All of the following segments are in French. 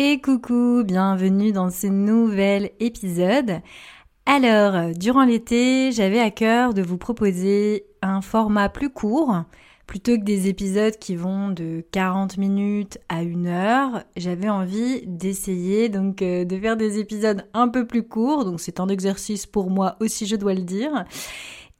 Et coucou, bienvenue dans ce nouvel épisode. Alors, durant l'été, j'avais à cœur de vous proposer un format plus court. Plutôt que des épisodes qui vont de 40 minutes à une heure, j'avais envie d'essayer donc euh, de faire des épisodes un peu plus courts. Donc c'est un exercice pour moi aussi, je dois le dire.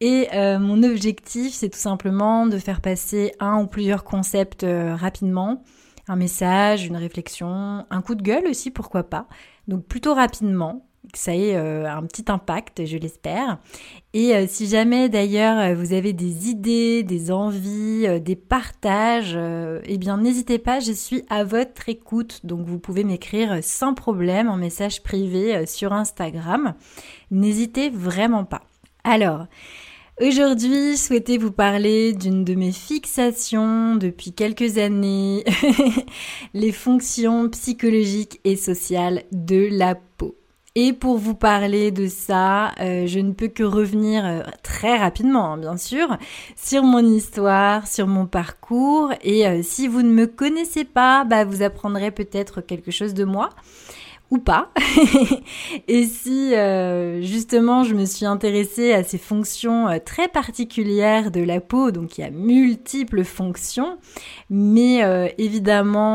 Et euh, mon objectif, c'est tout simplement de faire passer un ou plusieurs concepts euh, rapidement, un message, une réflexion, un coup de gueule aussi, pourquoi pas. Donc plutôt rapidement, que ça ait euh, un petit impact, je l'espère. Et si jamais d'ailleurs vous avez des idées, des envies, des partages, eh bien n'hésitez pas, je suis à votre écoute. Donc vous pouvez m'écrire sans problème en message privé sur Instagram. N'hésitez vraiment pas. Alors, Aujourd'hui, je souhaitais vous parler d'une de mes fixations depuis quelques années, les fonctions psychologiques et sociales de la peau. Et pour vous parler de ça, euh, je ne peux que revenir euh, très rapidement, hein, bien sûr, sur mon histoire, sur mon parcours. Et euh, si vous ne me connaissez pas, bah, vous apprendrez peut-être quelque chose de moi ou pas. et si euh, justement je me suis intéressée à ces fonctions euh, très particulières de la peau, donc il y a multiples fonctions, mais euh, évidemment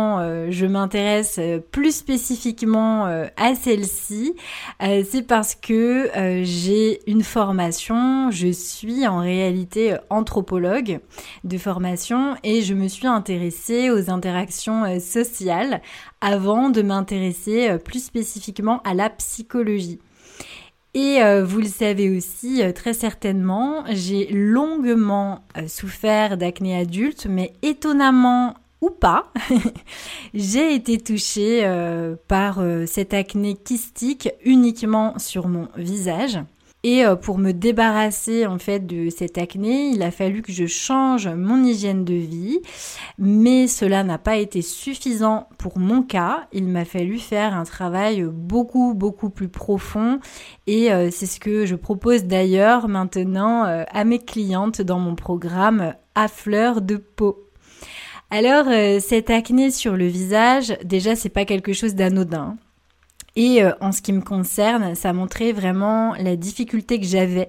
je m'intéresse plus spécifiquement à celle-ci, c'est parce que j'ai une formation, je suis en réalité anthropologue de formation et je me suis intéressée aux interactions sociales avant de m'intéresser euh, plus spécifiquement à la psychologie. Et euh, vous le savez aussi euh, très certainement, j'ai longuement souffert d'acné adulte, mais étonnamment ou pas, j'ai été touchée par cette acné kystique uniquement sur mon visage. Et euh, pour me débarrasser en fait de cette acné, il a fallu que je change mon hygiène de vie, mais cela n'a pas été suffisant pour mon cas. Il m'a fallu faire un travail beaucoup beaucoup plus profond et euh, c'est ce que je propose d'ailleurs maintenant euh, à mes clientes dans mon programme à fleur de peau. Alors cette acné sur le visage, déjà c'est pas quelque chose d'anodin. Et euh, en ce qui me concerne, ça montrait vraiment la difficulté que j'avais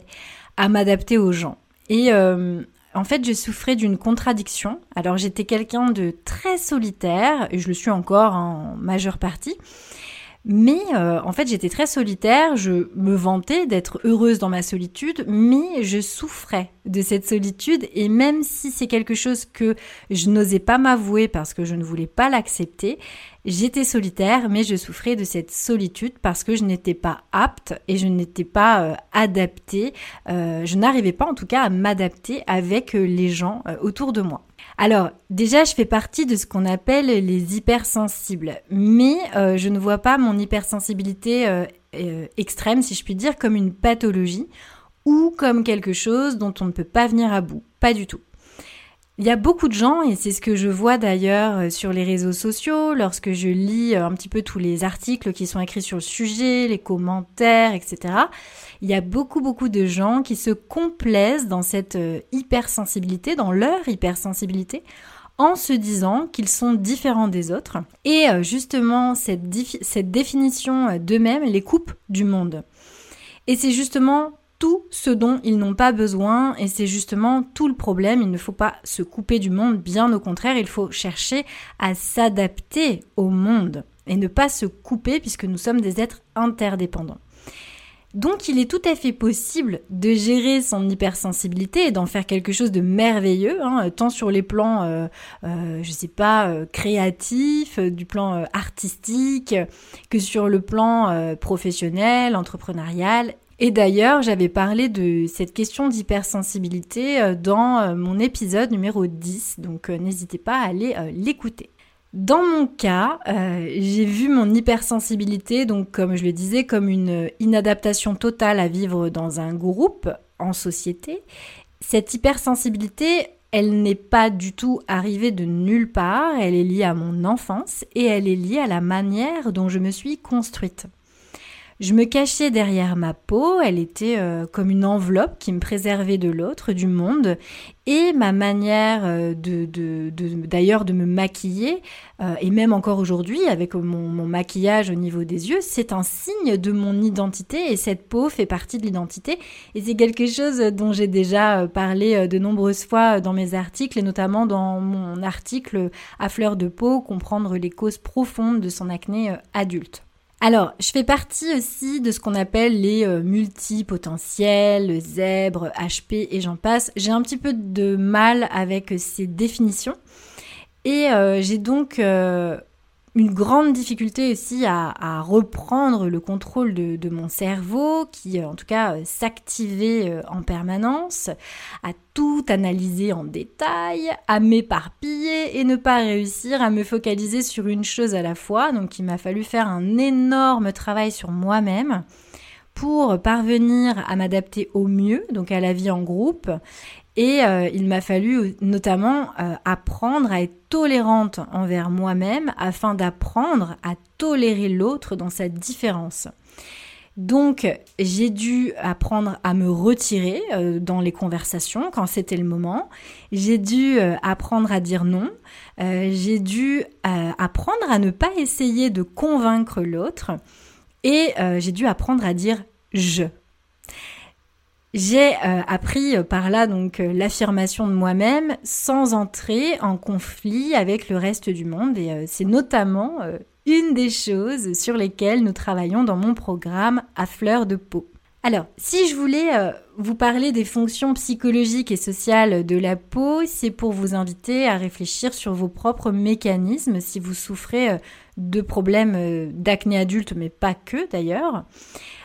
à m'adapter aux gens. Et euh, en fait, je souffrais d'une contradiction. Alors j'étais quelqu'un de très solitaire, et je le suis encore en majeure partie. Mais euh, en fait, j'étais très solitaire, je me vantais d'être heureuse dans ma solitude, mais je souffrais de cette solitude et même si c'est quelque chose que je n'osais pas m'avouer parce que je ne voulais pas l'accepter, j'étais solitaire, mais je souffrais de cette solitude parce que je n'étais pas apte et je n'étais pas euh, adaptée, euh, je n'arrivais pas en tout cas à m'adapter avec les gens autour de moi. Alors, déjà, je fais partie de ce qu'on appelle les hypersensibles, mais euh, je ne vois pas mon hypersensibilité euh, euh, extrême, si je puis dire, comme une pathologie ou comme quelque chose dont on ne peut pas venir à bout. Pas du tout. Il y a beaucoup de gens, et c'est ce que je vois d'ailleurs euh, sur les réseaux sociaux, lorsque je lis euh, un petit peu tous les articles qui sont écrits sur le sujet, les commentaires, etc. Il y a beaucoup, beaucoup de gens qui se complaisent dans cette euh, hypersensibilité, dans leur hypersensibilité, en se disant qu'ils sont différents des autres. Et justement, cette, cette définition d'eux-mêmes les coupe du monde. Et c'est justement tout ce dont ils n'ont pas besoin et c'est justement tout le problème. Il ne faut pas se couper du monde, bien au contraire, il faut chercher à s'adapter au monde et ne pas se couper puisque nous sommes des êtres interdépendants. Donc il est tout à fait possible de gérer son hypersensibilité et d'en faire quelque chose de merveilleux, hein, tant sur les plans, euh, euh, je sais pas, euh, créatifs, du plan artistique, que sur le plan professionnel, entrepreneurial et d'ailleurs, j'avais parlé de cette question d'hypersensibilité euh, dans euh, mon épisode numéro 10, donc euh, n'hésitez pas à aller l'écouter. Dans mon cas, j'ai vu mon hypersensibilité, donc comme je le disais, comme une inadaptation totale à vivre dans un groupe, en société. Cette hypersensibilité, elle n'est pas du tout arrivée de nulle part, elle est liée à mon enfance et elle est liée à la manière dont je me suis construite. Je me cachais derrière ma peau, elle était euh, comme une enveloppe qui me préservait de l'autre, du monde, et ma manière euh, d'ailleurs de, me maquiller, euh, et même encore aujourd'hui avec mon, mon, maquillage au niveau des yeux, c'est un signe de mon identité, et cette peau fait partie de l'identité, et c'est quelque chose dont j'ai déjà parlé de nombreuses fois dans mes articles, et notamment dans mon article à fleur de peau, comprendre les causes profondes de son acné adulte. Alors, je fais partie aussi de ce qu'on appelle les euh, multipotentiels, zèbres, HP et j'en passe. J'ai un petit peu de mal avec ces définitions et euh, j'ai donc euh, une grande difficulté aussi à, reprendre le contrôle de, mon cerveau, qui euh, en tout cas euh, s'activait euh, en permanence, à tout analyser en détail, à m'éparpiller et ne pas réussir à me focaliser sur une chose à la fois. Donc il m'a fallu faire un énorme travail sur moi-même pour parvenir à m'adapter au mieux, donc à la vie en groupe, et euh, il m'a fallu notamment euh, apprendre à être tolérante envers moi-même afin d'apprendre à tolérer l'autre dans sa différence. Donc j'ai dû apprendre à me retirer euh, dans les conversations quand c'était le moment. J'ai dû apprendre à dire non. j'ai dû apprendre à ne pas essayer de convaincre l'autre. Et j'ai dû apprendre à dire je. J'ai euh, appris euh, par là donc euh, l'affirmation de moi-même sans entrer en conflit avec le reste du monde et c'est notamment une des choses sur lesquelles nous travaillons dans mon programme à fleur de peau. Alors, si je voulais vous parler des fonctions psychologiques et sociales de la peau, c'est pour vous inviter à réfléchir sur vos propres mécanismes si vous souffrez de problèmes d'acné adulte, mais pas que d'ailleurs.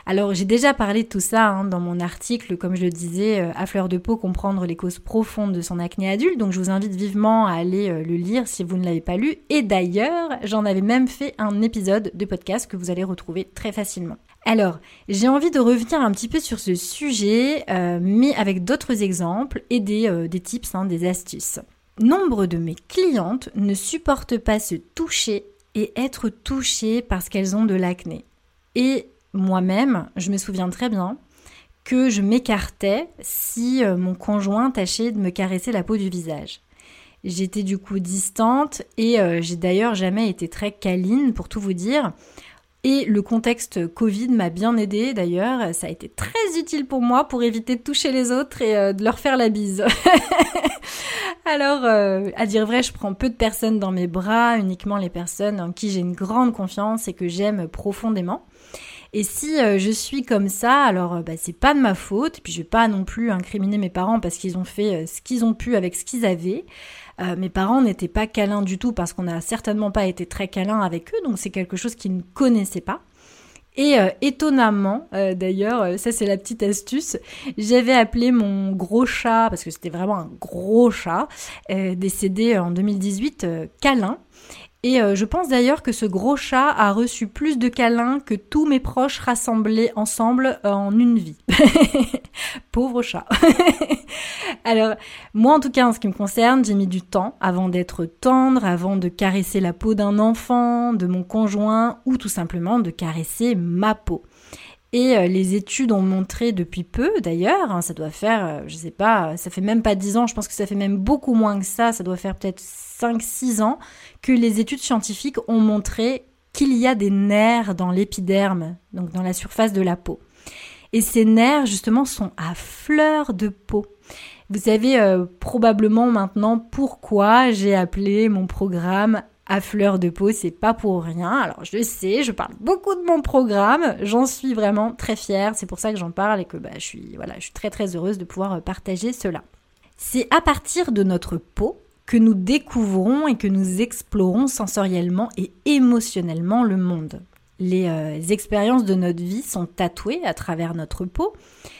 Alors j'ai déjà parlé de tout ça hein, dans mon article, comme je le disais, euh, à fleur de peau, comprendre les causes profondes de son acné adulte. Donc je vous invite vivement à aller euh, le lire si vous ne l'avez pas lu. Et d'ailleurs, j'en avais même fait un épisode de podcast que vous allez retrouver très facilement. Alors, j'ai envie de revenir un petit peu sur ce sujet, euh, mais avec d'autres exemples et des, des tips, hein, des astuces. Nombre de mes clientes ne supportent pas se toucher et être touchées parce qu'elles ont de l'acné. Et moi-même, je me souviens très bien que je m'écartais si euh, mon conjoint tâchait de me caresser la peau du visage. J'étais du coup distante et euh, j'ai d'ailleurs jamais été très câline pour tout vous dire. Et le contexte Covid m'a bien aidé d'ailleurs, ça a été très utile pour moi pour éviter de toucher les autres et euh, de leur faire la bise. Alors, à dire vrai, je prends peu de personnes dans mes bras, uniquement les personnes en qui j'ai une grande confiance et que j'aime profondément. Et si euh, je suis comme ça, alors euh, bah, c'est pas de ma faute. Et puis je vais pas non plus incriminer mes parents parce qu'ils ont fait euh, ce qu'ils ont pu avec ce qu'ils avaient. mes parents n'étaient pas câlins du tout parce qu'on n'a certainement pas été très câlins avec eux, donc c'est quelque chose qu'ils ne connaissaient pas. Et étonnamment, d'ailleurs, ça c'est la petite astuce, j'avais appelé mon gros chat, parce que c'était vraiment un gros chat, décédé en 2018, câlin. Et euh, je pense d'ailleurs que ce gros chat a reçu plus de câlins que tous mes proches rassemblés ensemble euh, en une vie. Pauvre chat. Alors, moi en tout cas, en ce qui me concerne, j'ai mis du temps avant d'être tendre, avant de caresser la peau d'un enfant, de mon conjoint, ou tout simplement de caresser ma peau. Et euh, les études ont montré depuis peu, d'ailleurs, hein, ça doit faire, je sais pas, ça fait même pas 10 ans, je pense que ça fait même beaucoup moins que ça, ça doit faire peut-être 5-6 ans, que les études scientifiques ont montré qu'il y a des nerfs dans l'épiderme, donc dans la surface de la peau. Et ces nerfs, justement, sont à fleur de peau. Vous savez euh, probablement maintenant pourquoi j'ai appelé mon programme à fleur de peau, c'est pas pour rien. Alors je sais, je parle beaucoup de mon programme, j'en suis vraiment très fière, c'est pour ça que j'en parle et que bah, je suis voilà, je suis très très heureuse de pouvoir partager cela. C'est à partir de notre peau que nous découvrons et que nous explorons sensoriellement et émotionnellement le monde. Les euh, expériences de notre vie sont tatouées à travers notre peau.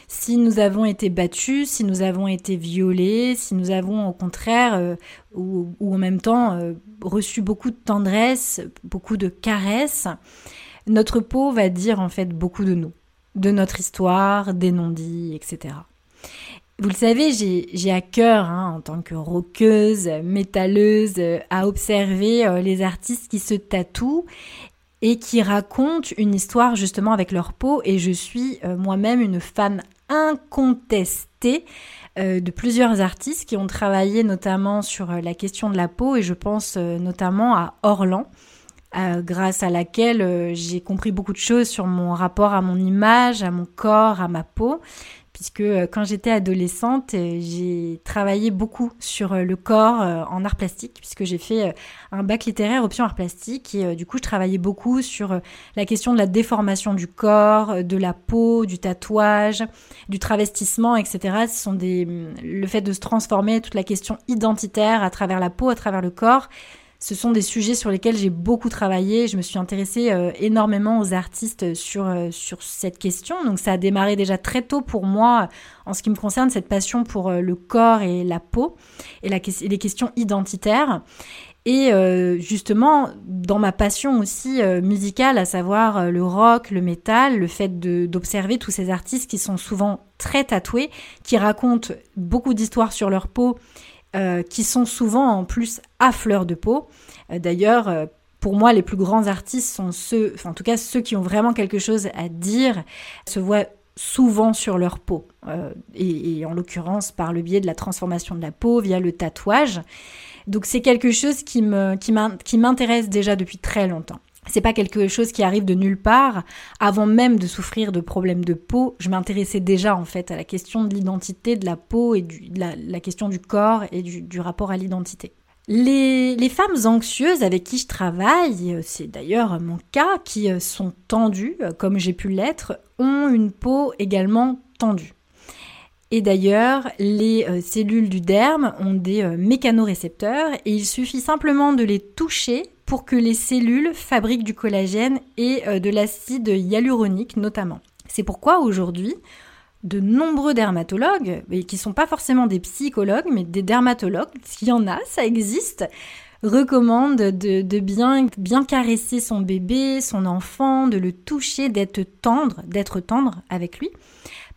Si nous avons été battus, si nous avons été violés, si nous avons au contraire euh, ou, en même temps euh, reçu beaucoup de tendresse, beaucoup de caresses, notre peau va dire en fait beaucoup de nous, de notre histoire, des non-dits, etc. Vous le savez, j'ai à cœur, hein, en tant que roqueuse, métalleuse, à observer euh, les artistes qui se tatouent et qui racontent une histoire justement avec leur peau. Et je suis euh, moi-même une fan incontestée euh, de plusieurs artistes qui ont travaillé notamment sur la question de la peau et je pense notamment à Orlan. grâce à laquelle j'ai compris beaucoup de choses sur mon rapport à mon image, à mon corps, à ma peau puisque euh, quand j'étais adolescente, euh, j'ai travaillé beaucoup sur euh, le corps en art plastique, puisque j'ai fait un bac littéraire option art plastique, et du coup je travaillais beaucoup sur la question de la déformation du corps, de la peau, du tatouage, du travestissement, etc. Ce sont des, le fait de se transformer, toute la question identitaire à travers la peau, à travers le corps, ce sont des sujets sur lesquels j'ai beaucoup travaillé. Je me suis intéressée euh, énormément aux artistes sur, euh, sur cette question. Donc ça a démarré déjà très tôt pour moi en ce qui me concerne, cette passion pour euh, le corps et la peau et, la, les questions identitaires. Et justement, dans ma passion aussi musicale, à savoir le rock, le métal, le fait d'observer tous ces artistes qui sont souvent très tatoués, qui racontent beaucoup d'histoires sur leur peau euh, qui sont souvent en plus à fleur de peau. Euh, d'ailleurs, euh, pour moi, les plus grands artistes sont ceux, en tout cas ceux qui ont vraiment quelque chose à dire, se voient souvent sur leur peau, et, et, en l'occurrence par le biais de la transformation de la peau via le tatouage. Donc c'est quelque chose qui m'intéresse qui déjà depuis très longtemps. C'est pas quelque chose qui arrive de nulle part. Avant même de souffrir de problèmes de peau, je m'intéressais déjà en fait à la question de l'identité de la peau et de la, question du corps et du, rapport à l'identité. Les, les, femmes anxieuses avec qui je travaille, c'est d'ailleurs mon cas, qui sont tendues, comme j'ai pu l'être, ont une peau également tendue. Et d'ailleurs, les euh, cellules du derme ont des euh, mécanorécepteurs et il suffit simplement de les toucher pour que les cellules fabriquent du collagène et euh, de l'acide hyaluronique notamment. C'est pourquoi aujourd'hui, de nombreux dermatologues, et qui ne sont pas forcément des psychologues, mais des dermatologues, s'il y en a, ça existe, recommandent de, de, bien, bien caresser son bébé, son enfant, de le toucher, d'être tendre, d'être tendre avec lui.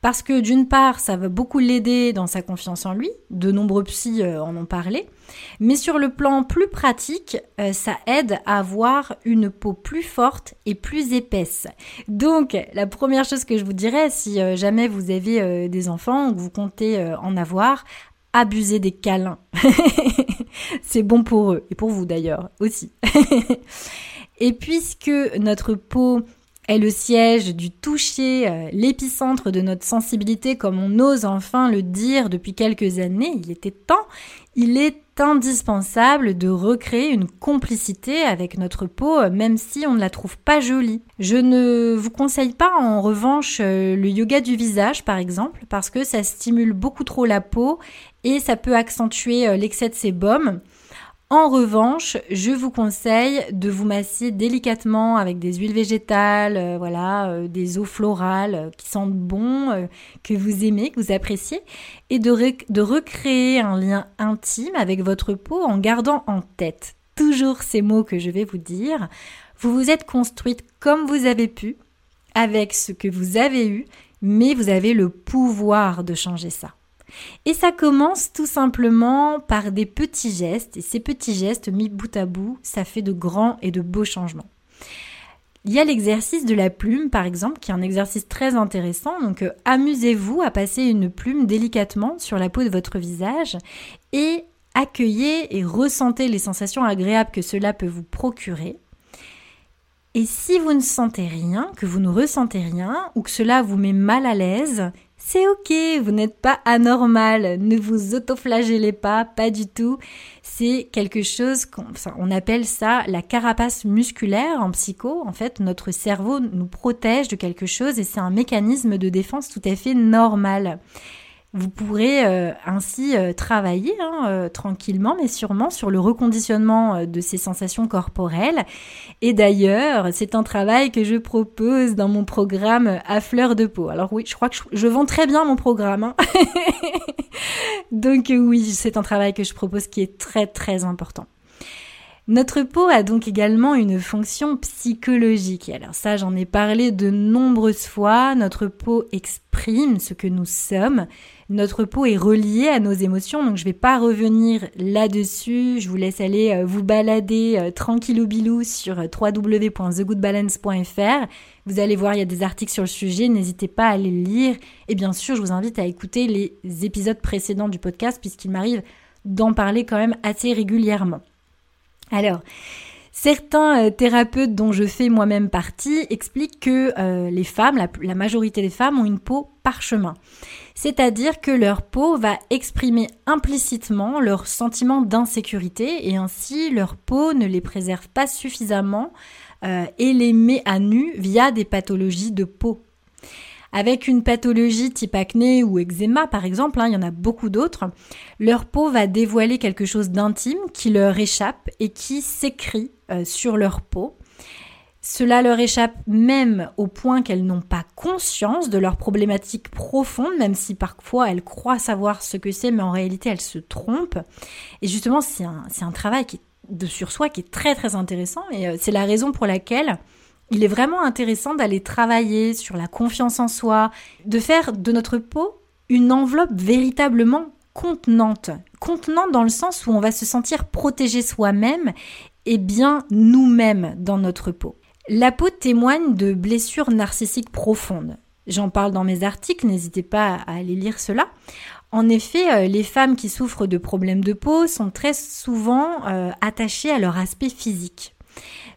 Parce que d'une part, ça va beaucoup l'aider dans sa confiance en lui, de nombreux psys euh, en ont parlé, mais sur le plan plus pratique, euh, ça aide à avoir une peau plus forte et plus épaisse. Donc, la première chose que je vous dirais, si euh, jamais vous avez des enfants ou que vous comptez en avoir, abusez des câlins. C'est bon pour eux, et pour vous d'ailleurs aussi. et puisque notre peau est le siège du toucher, euh, l'épicentre de notre sensibilité, comme on ose enfin le dire depuis quelques années, il était temps, il est indispensable de recréer une complicité avec notre peau, euh, même si on ne la trouve pas jolie. Je ne vous conseille pas en revanche euh, le yoga du visage, par exemple, parce que ça stimule beaucoup trop la peau et ça peut accentuer l'excès de sébum. En revanche, je vous conseille de vous masser délicatement avec des huiles végétales, euh, voilà, euh, des eaux florales euh, qui sentent bon, que vous aimez, que vous appréciez, et de, de recréer un lien intime avec votre peau en gardant en tête toujours ces mots que je vais vous dire. Vous vous êtes construite comme vous avez pu, avec ce que vous avez eu, mais vous avez le pouvoir de changer ça. Et ça commence tout simplement par des petits gestes, et ces petits gestes mis bout à bout, ça fait de grands et de beaux changements. Il y a l'exercice de la plume, par exemple, qui est un exercice très intéressant. Donc, euh, amusez-vous à passer une plume délicatement sur la peau de votre visage et accueillez et ressentez les sensations agréables que cela peut vous procurer. Et si vous ne sentez rien, que vous ne ressentez rien, ou que cela vous met mal à l'aise, c'est ok, vous n'êtes pas anormal, ne vous autoflagellez pas, pas du tout. C'est quelque chose qu'on on appelle ça la carapace musculaire en psycho. En fait, notre cerveau nous protège de quelque chose et c'est un mécanisme de défense tout à fait normal. Vous pourrez euh, ainsi euh, travailler hein, euh, tranquillement mais sûrement sur le reconditionnement de ces sensations corporelles. Et d'ailleurs, c'est un travail que je propose dans mon programme à fleur de peau. Alors oui, je crois que je, vends très bien mon programme. Hein. Donc oui, c'est un travail que je propose qui est très très important. Notre peau a donc également une fonction psychologique. alors ça, j'en ai parlé de nombreuses fois. Notre peau exprime ce que nous sommes. Notre peau est reliée à nos émotions, donc je ne vais pas revenir là-dessus. Je vous laisse aller euh, vous balader euh, tranquillou bilou sur euh, www.thegoodbalance.fr. Vous allez voir, il y a des articles sur le sujet, n'hésitez pas à les lire. Et bien sûr, je vous invite à écouter les épisodes précédents du podcast puisqu'il m'arrive d'en parler quand même assez régulièrement. Alors, Certains euh, thérapeutes dont je fais moi-même partie expliquent que euh, les femmes, la, majorité des femmes, ont une peau parchemin. C'est-à-dire que leur peau va exprimer implicitement leur sentiment d'insécurité et ainsi leur peau ne les préserve pas suffisamment euh, et les met à nu via des pathologies de peau avec une pathologie type acné ou eczéma par exemple, hein, il y en a beaucoup d'autres, leur peau va dévoiler quelque chose d'intime qui leur échappe et qui s'écrit euh, sur leur peau. Cela leur échappe même au point qu'elles n'ont pas conscience de leurs problématiques profondes, même si parfois elles croient savoir ce que c'est, mais en réalité elles se trompent. Et justement, c'est un, un, travail qui de sur soi qui est très très intéressant et euh, c'est la raison pour laquelle il est vraiment intéressant d'aller travailler sur la confiance en soi, de faire de notre peau une enveloppe véritablement contenante. Contenante dans le sens où on va se sentir protégé soi-même et bien nous-mêmes dans notre peau. La peau témoigne de blessures narcissiques profondes. J'en parle dans mes articles, n'hésitez pas à aller lire cela. En effet, euh, les femmes qui souffrent de problèmes de peau sont très souvent euh, attachées à leur aspect physique.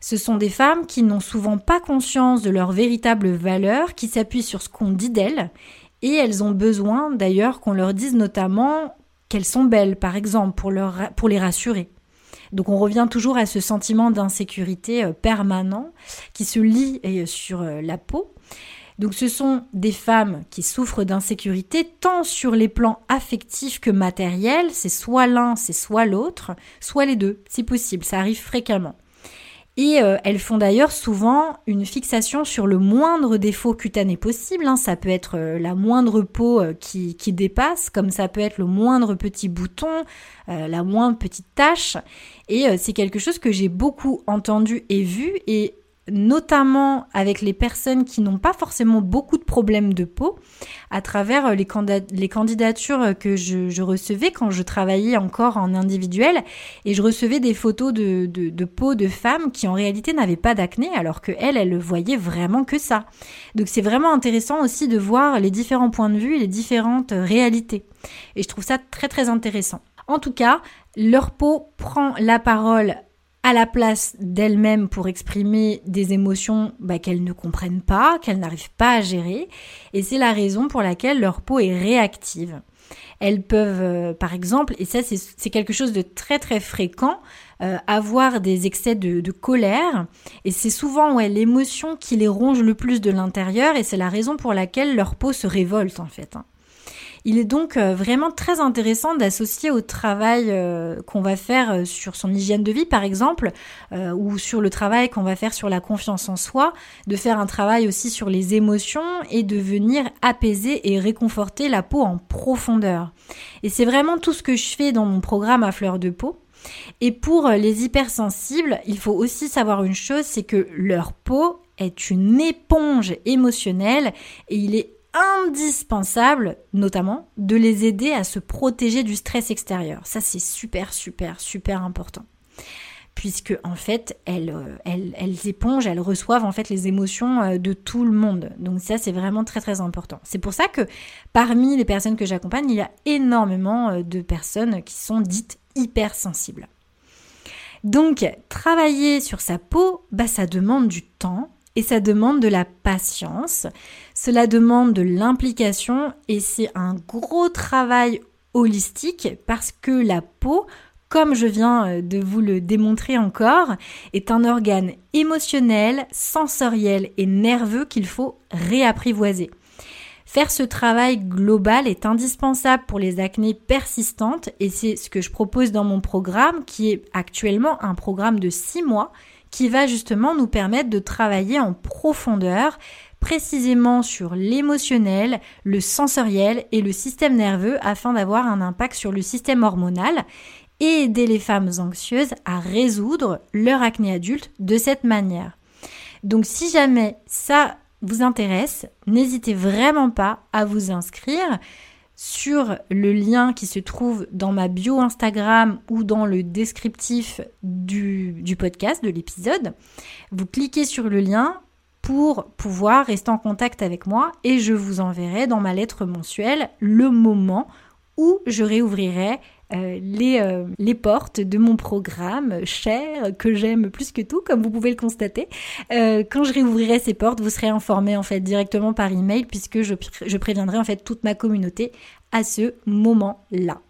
Ce sont des femmes qui n'ont souvent pas conscience de leur véritable valeur, qui s'appuient sur ce qu'on dit d'elles, et elles ont besoin d'ailleurs qu'on leur dise notamment qu'elles sont belles, par exemple, pour, les rassurer. Donc on revient toujours à ce sentiment d'insécurité euh, permanent qui se lie euh, sur euh, la peau. Donc ce sont des femmes qui souffrent d'insécurité tant sur les plans affectifs que matériels, c'est soit l'un, c'est soit l'autre, soit les deux, si possible, ça arrive fréquemment. Et euh, elles font d'ailleurs souvent une fixation sur le moindre défaut cutané possible. Hein. Ça peut être euh, la moindre peau euh, qui, qui, dépasse, comme ça peut être le moindre petit bouton, la moindre petite tache. Et c'est quelque chose que j'ai beaucoup entendu et vu. Et notamment avec les personnes qui n'ont pas forcément beaucoup de problèmes de peau, à travers euh, les, candidatures que je, recevais quand je travaillais encore en individuel, et je recevais des photos de, de, peau de femmes qui en réalité n'avaient pas d'acné, alors que elles, elles voyaient vraiment que ça. Donc c'est vraiment intéressant aussi de voir les différents points de vue et les différentes réalités. Et je trouve ça très très intéressant. En tout cas, leur peau prend la parole à la place d'elles-mêmes pour exprimer des émotions bah, qu'elles ne comprennent pas, qu'elles n'arrivent pas à gérer. Et c'est la raison pour laquelle leur peau est réactive. Elles peuvent, euh, par exemple, et ça c'est quelque chose de très très fréquent, euh, avoir des excès de, colère. Et c'est souvent ouais, l'émotion qui les ronge le plus de l'intérieur et c'est la raison pour laquelle leur peau se révolte en fait. Hein. Il est donc euh, vraiment très intéressant d'associer au travail euh, qu'on va faire euh, sur son hygiène de vie, par exemple, ou sur le travail qu'on va faire sur la confiance en soi, de faire un travail aussi sur les émotions et de venir apaiser et réconforter la peau en profondeur. Et c'est vraiment tout ce que je fais dans mon programme à fleur de peau. Et pour les hypersensibles, il faut aussi savoir une chose, c'est que leur peau est une éponge émotionnelle et il est indispensable, notamment, de les aider à se protéger du stress extérieur. Ça, c'est super, super, super important. Puisque, en fait, elles, euh, elles, elles, épongent, elles reçoivent, en fait, les émotions euh, de tout le monde. Donc, ça, c'est vraiment très, très important. C'est pour ça que, parmi les personnes que j'accompagne, il y a énormément euh, de personnes qui sont dites hypersensibles. Donc, travailler sur sa peau, bah, ça demande du temps, et ça demande de la patience, cela demande de l'implication et c'est un gros travail holistique parce que la peau, comme je viens euh, de vous le démontrer encore, est un organe émotionnel, sensoriel et nerveux qu'il faut réapprivoiser. Faire ce travail global est indispensable pour les acnées persistantes et c'est ce que je propose dans mon programme qui est actuellement un programme de 6 mois qui va justement nous permettre de travailler en profondeur précisément sur l'émotionnel, le sensoriel et le système nerveux afin d'avoir un impact sur le système hormonal et aider les femmes anxieuses à résoudre leur acné adulte de cette manière. Donc si jamais ça vous intéresse, n'hésitez vraiment pas à vous inscrire sur le lien qui se trouve dans ma bio Instagram ou dans le descriptif du, podcast, de l'épisode. Vous cliquez sur le lien pour pouvoir rester en contact avec moi et je vous enverrai dans ma lettre mensuelle le moment où je réouvrirai euh, les, euh, les, portes de mon programme cher que j'aime plus que tout, comme vous pouvez le constater. Euh, quand je réouvrirai ces portes, vous serez informé en fait directement par email puisque je, je préviendrai en fait toute ma communauté à ce moment-là.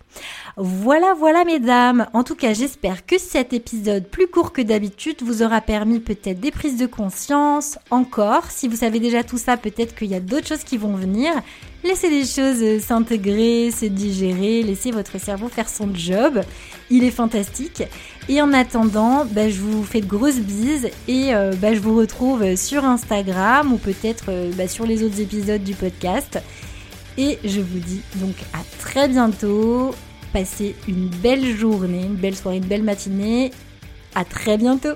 Voilà, voilà mesdames. En tout cas, j'espère que cet épisode plus court que d'habitude vous aura permis peut-être des prises de conscience. Encore, si vous savez déjà tout ça, peut-être qu'il y a d'autres choses qui vont venir. Laissez les choses s'intégrer, se digérer, laissez votre cerveau faire son job. Il est fantastique. Et en attendant, bah, je vous fais de grosses bises et euh, bah, je vous retrouve sur Instagram ou peut-être euh, bah, sur les autres épisodes du podcast. Et je vous dis donc à très bientôt. Passez une belle journée, une belle soirée, une belle matinée. À très bientôt